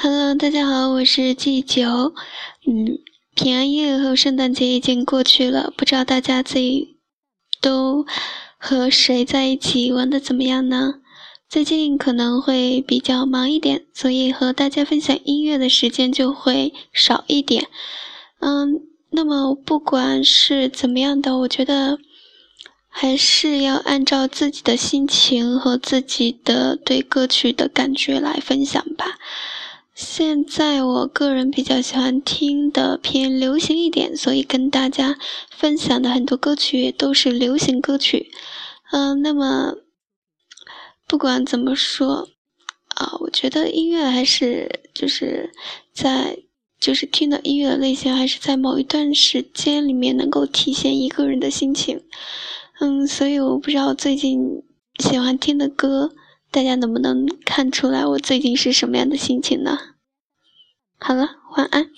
Hello，大家好，我是季九。嗯，平安夜和圣诞节已经过去了，不知道大家自己都和谁在一起玩的怎么样呢？最近可能会比较忙一点，所以和大家分享音乐的时间就会少一点。嗯，那么不管是怎么样的，我觉得还是要按照自己的心情和自己的对歌曲的感觉来分享吧。现在我个人比较喜欢听的偏流行一点，所以跟大家分享的很多歌曲也都是流行歌曲。嗯，那么不管怎么说啊，我觉得音乐还是就是在就是听的音乐的类型，还是在某一段时间里面能够体现一个人的心情。嗯，所以我不知道最近喜欢听的歌。大家能不能看出来我最近是什么样的心情呢？好了，晚安。